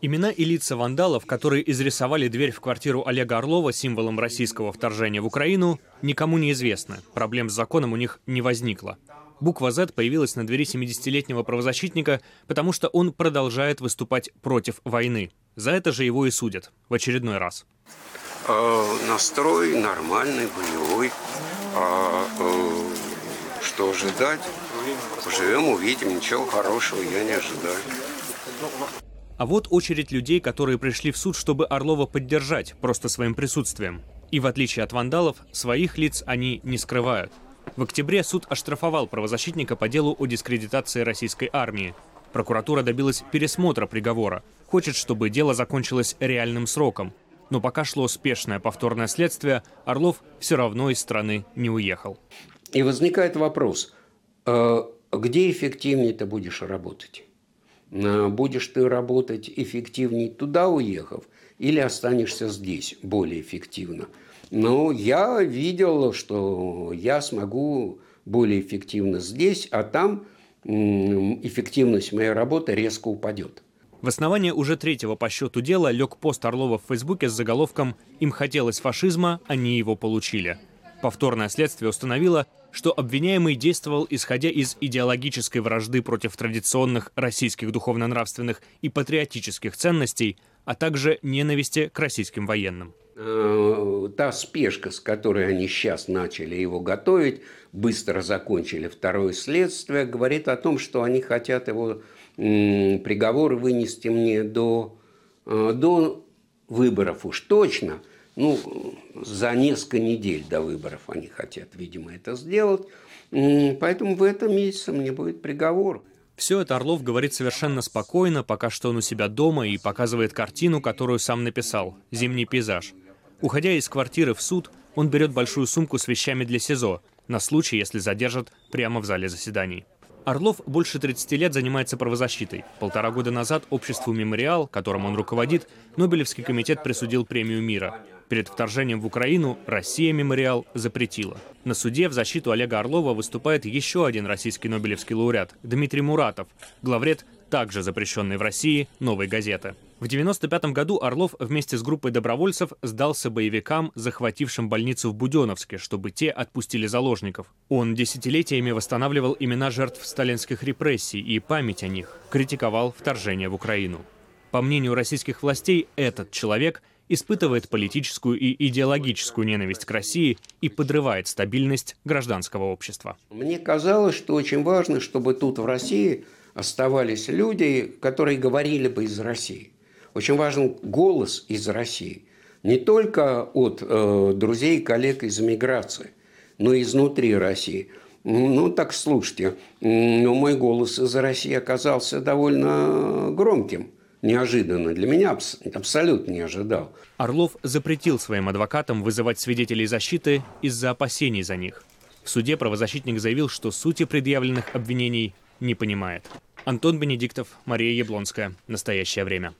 Имена и лица вандалов, которые изрисовали дверь в квартиру Олега Орлова символом российского вторжения в Украину, никому не известны. Проблем с законом у них не возникло. Буква Z появилась на двери 70-летнего правозащитника, потому что он продолжает выступать против войны. За это же его и судят в очередной раз. Э, настрой нормальный, боевой. А, э, что ожидать? Поживем, увидим. Ничего хорошего я не ожидаю. А вот очередь людей, которые пришли в суд, чтобы Орлова поддержать просто своим присутствием. И в отличие от вандалов, своих лиц они не скрывают. В октябре суд оштрафовал правозащитника по делу о дискредитации российской армии. Прокуратура добилась пересмотра приговора. Хочет, чтобы дело закончилось реальным сроком. Но пока шло спешное повторное следствие, Орлов все равно из страны не уехал. И возникает вопрос, э, где эффективнее ты будешь работать? Э, будешь ты работать эффективнее туда уехав или останешься здесь более эффективно. Но я видел, что я смогу более эффективно здесь, а там эффективность моей работы резко упадет. В основании уже третьего по счету дела лег пост Орлова в Фейсбуке с заголовком «Им хотелось фашизма, они его получили». Повторное следствие установило, что обвиняемый действовал исходя из идеологической вражды против традиционных российских духовно-нравственных и патриотических ценностей, а также ненависти к российским военным. Э, та спешка, с которой они сейчас начали его готовить, быстро закончили второе следствие, говорит о том, что они хотят его приговор вынести мне до, э, до выборов уж точно – ну, за несколько недель до выборов они хотят, видимо, это сделать. Поэтому в этом месяце мне будет приговор. Все это Орлов говорит совершенно спокойно, пока что он у себя дома и показывает картину, которую сам написал – «Зимний пейзаж». Уходя из квартиры в суд, он берет большую сумку с вещами для СИЗО, на случай, если задержат прямо в зале заседаний. Орлов больше 30 лет занимается правозащитой. Полтора года назад обществу «Мемориал», которым он руководит, Нобелевский комитет присудил премию мира – Перед вторжением в Украину Россия мемориал запретила. На суде в защиту Олега Орлова выступает еще один российский нобелевский лауреат – Дмитрий Муратов, главред также запрещенной в России «Новой газеты». В 1995 году Орлов вместе с группой добровольцев сдался боевикам, захватившим больницу в Буденовске, чтобы те отпустили заложников. Он десятилетиями восстанавливал имена жертв сталинских репрессий и память о них, критиковал вторжение в Украину. По мнению российских властей, этот человек – испытывает политическую и идеологическую ненависть к России и подрывает стабильность гражданского общества. Мне казалось, что очень важно, чтобы тут в России оставались люди, которые говорили бы из России. Очень важен голос из России. Не только от э, друзей и коллег из эмиграции, но и изнутри России. Ну, так слушайте, но мой голос из России оказался довольно громким неожиданно. Для меня абс- абсолютно не ожидал. Орлов запретил своим адвокатам вызывать свидетелей защиты из-за опасений за них. В суде правозащитник заявил, что сути предъявленных обвинений не понимает. Антон Бенедиктов, Мария Яблонская. Настоящее время.